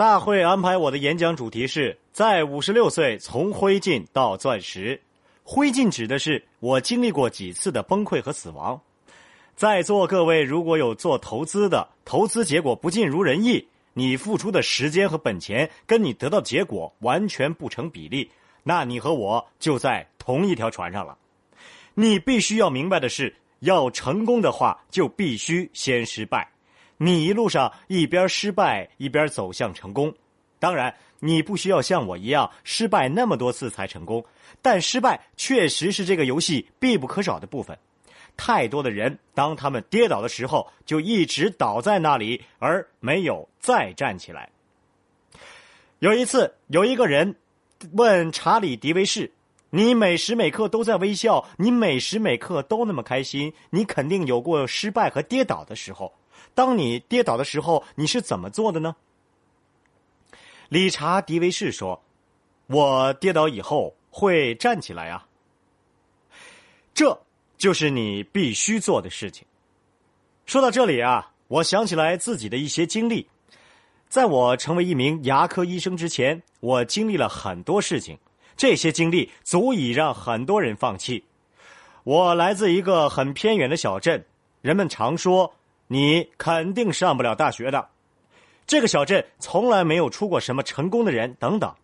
大会安排我的演讲主题是在五十六岁从灰烬到钻石。灰烬指的是我经历过几次的崩溃和死亡。在座各位如果有做投资的，投资结果不尽如人意，你付出的时间和本钱跟你得到结果完全不成比例，那你和我就在同一条船上了。你必须要明白的是，要成功的话，就必须先失败。你一路上一边失败一边走向成功，当然你不需要像我一样失败那么多次才成功，但失败确实是这个游戏必不可少的部分。太多的人当他们跌倒的时候，就一直倒在那里，而没有再站起来。有一次，有一个人问查理·迪维士：“你每时每刻都在微笑，你每时每刻都那么开心，你肯定有过失败和跌倒的时候。”当你跌倒的时候，你是怎么做的呢？理查·迪维士说：“我跌倒以后会站起来啊。”这就是你必须做的事情。说到这里啊，我想起来自己的一些经历。在我成为一名牙科医生之前，我经历了很多事情，这些经历足以让很多人放弃。我来自一个很偏远的小镇，人们常说。你肯定上不了大学的。这个小镇从来没有出过什么成功的人，等等。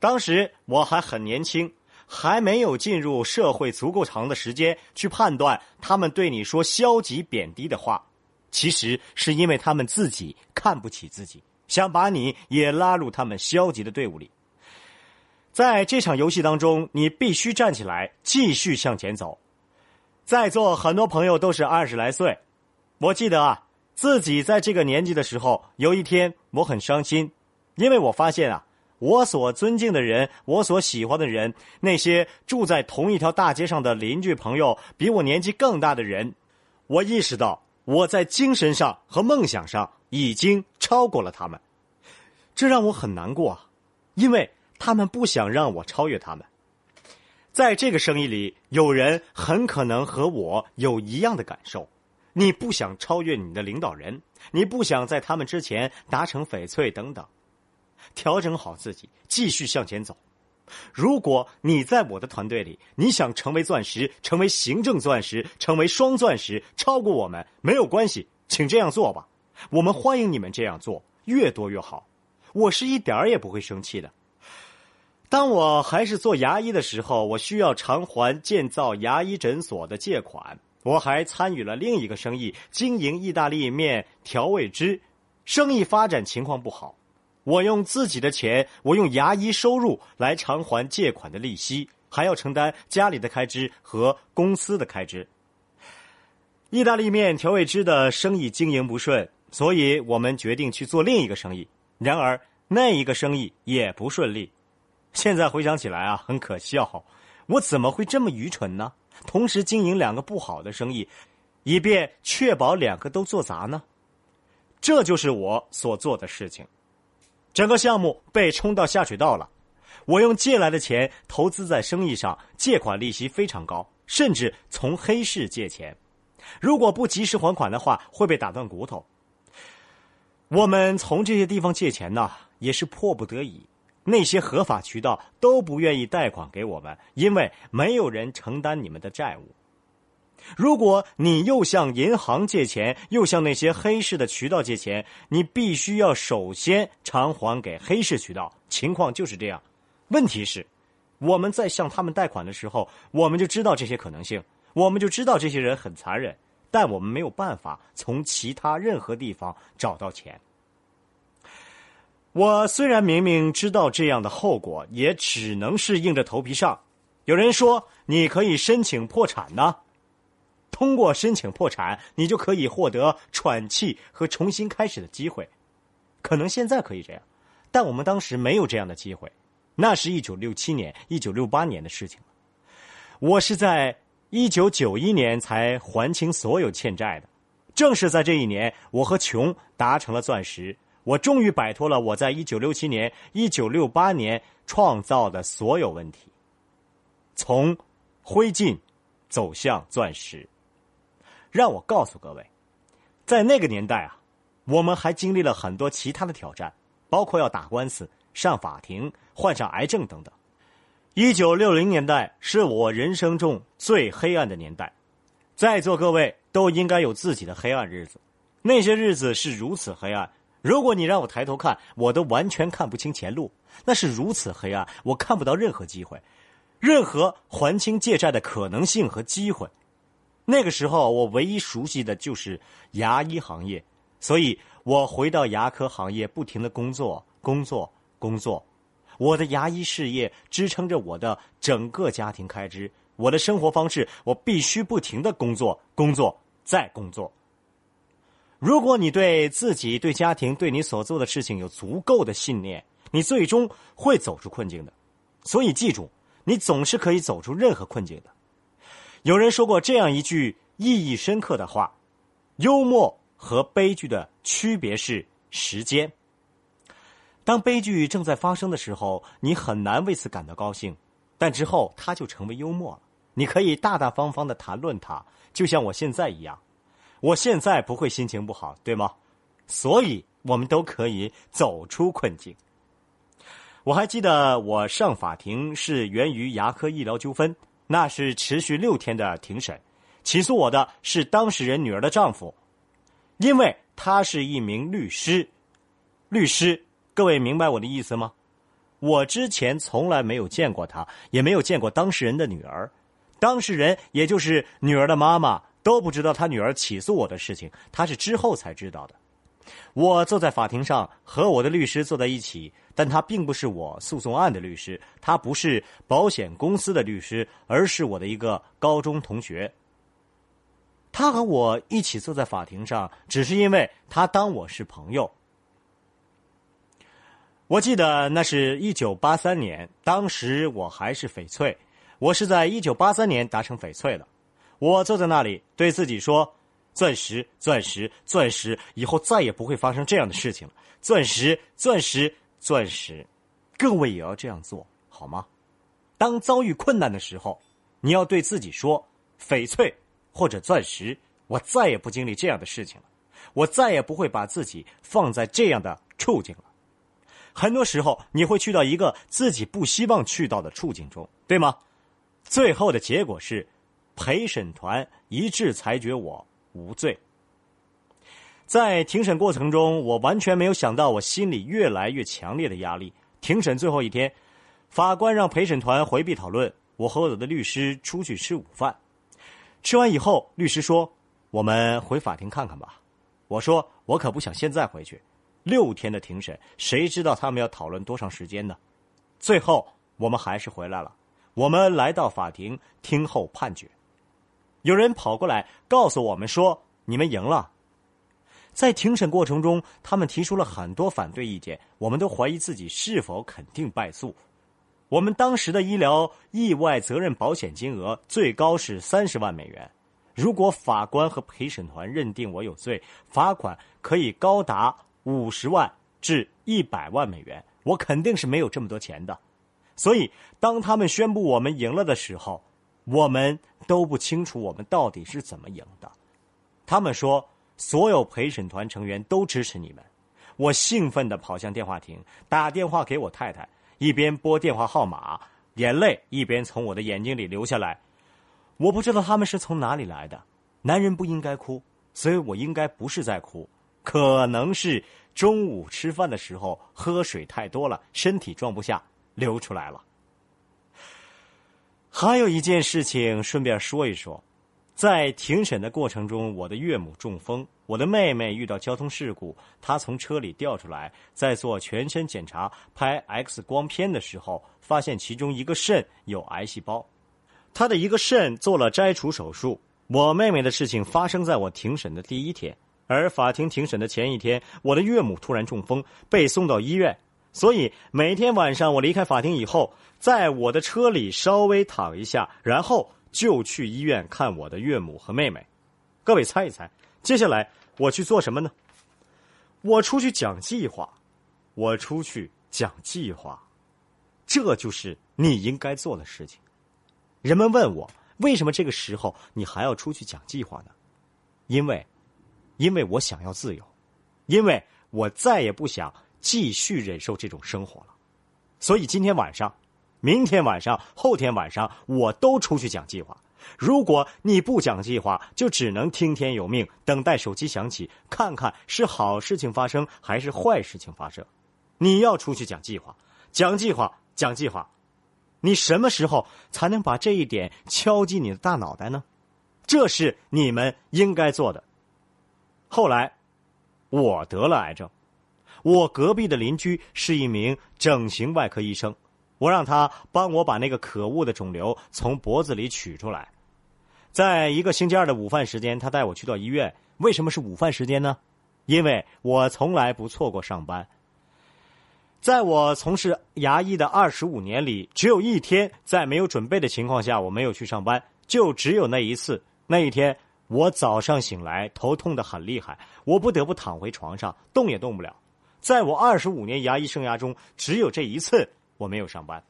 当时我还很年轻，还没有进入社会足够长的时间去判断他们对你说消极贬低的话，其实是因为他们自己看不起自己，想把你也拉入他们消极的队伍里。在这场游戏当中，你必须站起来，继续向前走。在座很多朋友都是二十来岁。我记得啊，自己在这个年纪的时候，有一天我很伤心，因为我发现啊，我所尊敬的人，我所喜欢的人，那些住在同一条大街上的邻居朋友，比我年纪更大的人，我意识到我在精神上和梦想上已经超过了他们，这让我很难过啊，因为他们不想让我超越他们。在这个生意里，有人很可能和我有一样的感受。你不想超越你的领导人，你不想在他们之前达成翡翠等等，调整好自己，继续向前走。如果你在我的团队里，你想成为钻石，成为行政钻石，成为双钻石，超过我们没有关系，请这样做吧。我们欢迎你们这样做，越多越好。我是一点儿也不会生气的。当我还是做牙医的时候，我需要偿还建造牙医诊所的借款。我还参与了另一个生意，经营意大利面调味汁，生意发展情况不好。我用自己的钱，我用牙医收入来偿还借款的利息，还要承担家里的开支和公司的开支。意大利面调味汁的生意经营不顺，所以我们决定去做另一个生意。然而那一个生意也不顺利。现在回想起来啊，很可笑，我怎么会这么愚蠢呢？同时经营两个不好的生意，以便确保两个都做砸呢？这就是我所做的事情。整个项目被冲到下水道了。我用借来的钱投资在生意上，借款利息非常高，甚至从黑市借钱。如果不及时还款的话，会被打断骨头。我们从这些地方借钱呢，也是迫不得已。那些合法渠道都不愿意贷款给我们，因为没有人承担你们的债务。如果你又向银行借钱，又向那些黑市的渠道借钱，你必须要首先偿还给黑市渠道。情况就是这样。问题是，我们在向他们贷款的时候，我们就知道这些可能性，我们就知道这些人很残忍，但我们没有办法从其他任何地方找到钱。我虽然明明知道这样的后果，也只能是硬着头皮上。有人说你可以申请破产呢，通过申请破产，你就可以获得喘气和重新开始的机会。可能现在可以这样，但我们当时没有这样的机会。那是一九六七年、一九六八年的事情。我是在一九九一年才还清所有欠债的。正是在这一年，我和琼达成了钻石。我终于摆脱了我在一九六七年、一九六八年创造的所有问题，从灰烬走向钻石。让我告诉各位，在那个年代啊，我们还经历了很多其他的挑战，包。括要打官司、上法庭、患上癌症等等。一九六零年代是我人生中最黑暗的年代，在座各位都应该有自己的黑暗日子，那些日子是如此黑暗。如果你让我抬头看，我都完全看不清前路，那是如此黑暗，我看不到任何机会，任何还清借债的可能性和机会。那个时候，我唯一熟悉的就是牙医行业，所以我回到牙科行业，不停的工作，工作，工作。我的牙医事业支撑着我的整个家庭开支，我的生活方式，我必须不停的工作，工作，再工作。如果你对自己、对家庭、对你所做的事情有足够的信念，你最终会走出困境的。所以记住，你总是可以走出任何困境的。有人说过这样一句意义深刻的话：幽默和悲剧的区别是时间。当悲剧正在发生的时候，你很难为此感到高兴，但之后它就成为幽默了。你可以大大方方的谈论它，就像我现在一样。我现在不会心情不好，对吗？所以我们都可以走出困境。我还记得我上法庭是源于牙科医疗纠纷，那是持续六天的庭审。起诉我的是当事人女儿的丈夫，因为他是一名律师。律师，各位明白我的意思吗？我之前从来没有见过他，也没有见过当事人的女儿。当事人也就是女儿的妈妈。都不知道他女儿起诉我的事情，他是之后才知道的。我坐在法庭上和我的律师坐在一起，但他并不是我诉讼案的律师，他不是保险公司的律师，而是我的一个高中同学。他和我一起坐在法庭上，只是因为他当我是朋友。我记得那是一九八三年，当时我还是翡翠，我是在一九八三年达成翡翠的。我坐在那里，对自己说：“钻石，钻石，钻石，以后再也不会发生这样的事情了。钻石，钻石，钻石，各位也要这样做好吗？当遭遇困难的时候，你要对自己说：翡翠或者钻石，我再也不经历这样的事情了，我再也不会把自己放在这样的处境了。很多时候，你会去到一个自己不希望去到的处境中，对吗？最后的结果是。”陪审团一致裁决我无罪。在庭审过程中，我完全没有想到我心里越来越强烈的压力。庭审最后一天，法官让陪审团回避讨论，我和我的律师出去吃午饭。吃完以后，律师说：“我们回法庭看看吧。”我说：“我可不想现在回去。六天的庭审，谁知道他们要讨论多长时间呢？”最后，我们还是回来了。我们来到法庭听候判决。有人跑过来告诉我们说：“你们赢了。”在庭审过程中，他们提出了很多反对意见，我们都怀疑自己是否肯定败诉。我们当时的医疗意外责任保险金额最高是三十万美元，如果法官和陪审团认定我有罪，罚款可以高达五十万至一百万美元。我肯定是没有这么多钱的，所以当他们宣布我们赢了的时候。我们都不清楚我们到底是怎么赢的。他们说所有陪审团成员都支持你们。我兴奋地跑向电话亭，打电话给我太太，一边拨电话号码，眼泪一边从我的眼睛里流下来。我不知道他们是从哪里来的。男人不应该哭，所以我应该不是在哭，可能是中午吃饭的时候喝水太多了，身体装不下，流出来了。还有一件事情，顺便说一说，在庭审的过程中，我的岳母中风，我的妹妹遇到交通事故，她从车里掉出来，在做全身检查、拍 X 光片的时候，发现其中一个肾有癌细胞，她的一个肾做了摘除手术。我妹妹的事情发生在我庭审的第一天，而法庭庭审的前一天，我的岳母突然中风，被送到医院。所以每天晚上我离开法庭以后，在我的车里稍微躺一下，然后就去医院看我的岳母和妹妹。各位猜一猜，接下来我去做什么呢？我出去讲计划，我出去讲计划，这就是你应该做的事情。人们问我为什么这个时候你还要出去讲计划呢？因为，因为我想要自由，因为我再也不想。继续忍受这种生活了。所以今天晚上、明天晚上、后天晚上，我都出去讲计划。如果你不讲计划，就只能听天由命，等待手机响起，看看是好事情发生还是坏事情发生。你要出去讲计划，讲计划，讲计划。你什么时候才能把这一点敲击你的大脑袋呢？这是你们应该做的。后来，我得了癌症，我隔壁的邻居是一名整形外科医生，我让他帮我把那个可恶的肿瘤从脖子里取出来。在一个星期二的午饭时间，他带我去到医院。为什么是午饭时间呢？因为我从来不错过上班。在我从事牙医的二十五年里，只有一天在没有准备的情况下我没有去上班，就只有那一次。那一天，我早上醒来头痛的很厉害，我不得不躺回床上，动也动不了。在我二十五年牙医生涯中，只有这一次我没有上班。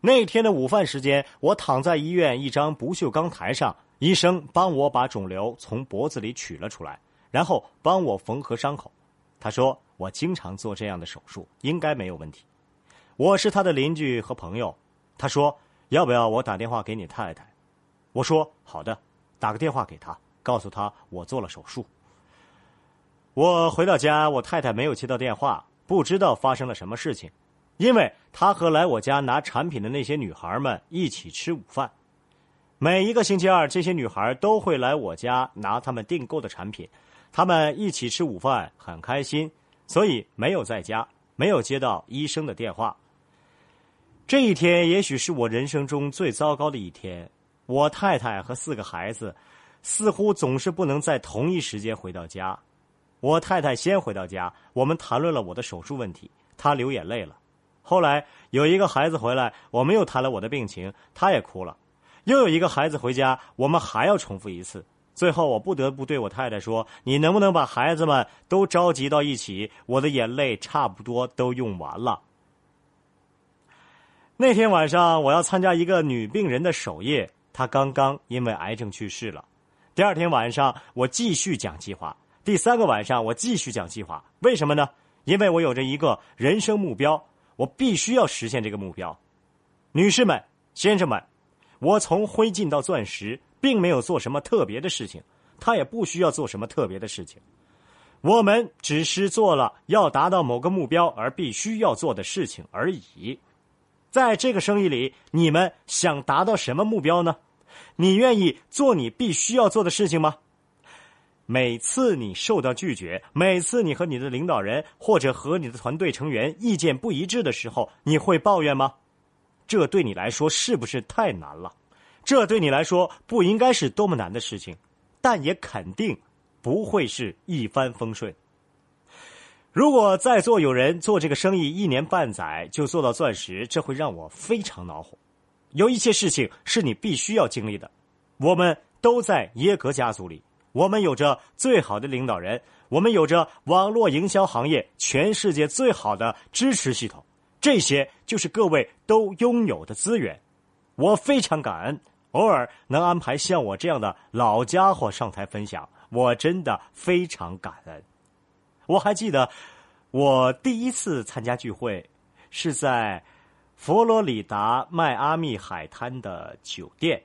那天的午饭时间，我躺在医院一张不锈钢台上，医生帮我把肿瘤从脖子里取了出来，然后帮我缝合伤口。他说我经常做这样的手术，应该没有问题。我是他的邻居和朋友。他说要不要我打电话给你太太？我说好的，打个电话给他，告诉他我做了手术。我回到家，我太太没有接到电话，不知道发生了什么事情。因为她和来我家拿产品的那些女孩们一起吃午饭，每一个星期二，这些女孩都会来我家拿他们订购的产品，他们一起吃午饭很开心，所以没有在家，没有接到医生的电话。这一天也许是我人生中最糟糕的一天，我太太和四个孩子似乎总是不能在同一时间回到家。我太太先回到家，我们谈论了我的手术问题，她流眼泪了。后来有一个孩子回来，我们又谈了我的病情，她也哭了。又有一个孩子回家，我们还要重复一次。最后我不得不对我太太说：“你能不能把孩子们都召集到一起？我的眼泪差不多都用完了。”那天晚上我要参加一个女病人的守夜，她刚刚因为癌症去世了。第二天晚上我继续讲计划，第三个晚上我继续讲计划。为什么呢？因为我有着一个人生目标。我必须要实现这个目标，女士们、先生们，我从灰烬到钻石，并没有做什么特别的事情，他也不需要做什么特别的事情，我们只是做了要达到某个目标而必须要做的事情而已。在这个生意里，你们想达到什么目标呢？你愿意做你必须要做的事情吗？每次你受到拒绝，每次你和你的领导人或者和你的团队成员意见不一致的时候，你会抱怨吗？这对你来说是不是太难了？这对你来说不应该是多么难的事情，但也肯定不会是一帆风顺。如果在座有人做这个生意一年半载就做到钻石，这会让我非常恼火。有一些事情是你必须要经历的。我们都在耶格家族里。我们有着最好的领导人，我们有着网络营销行业全世界最好的支持系统，这些就是各位都拥有的资源。我非常感恩，偶尔能安排像我这样的老家伙上台分享，我真的非常感恩。我还记得，我第一次参加聚会是在佛罗里达迈阿密海滩的酒店，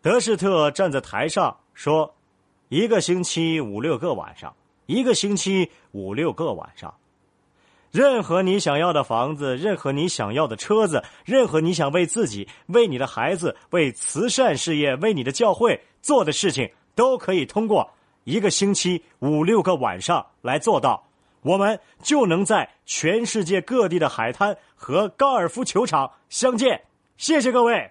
德士特站在台上说。一个星期五六个晚上，一个星期五六个晚上，任何你想要的房子，任何你想要的车子，任何你想为自己、为你的孩子、为慈善事业、为你的教会做的事情，都可以通过一个星期五六个晚上来做到。我们就能在全世界各地的海滩和高尔夫球场相见。谢谢各位。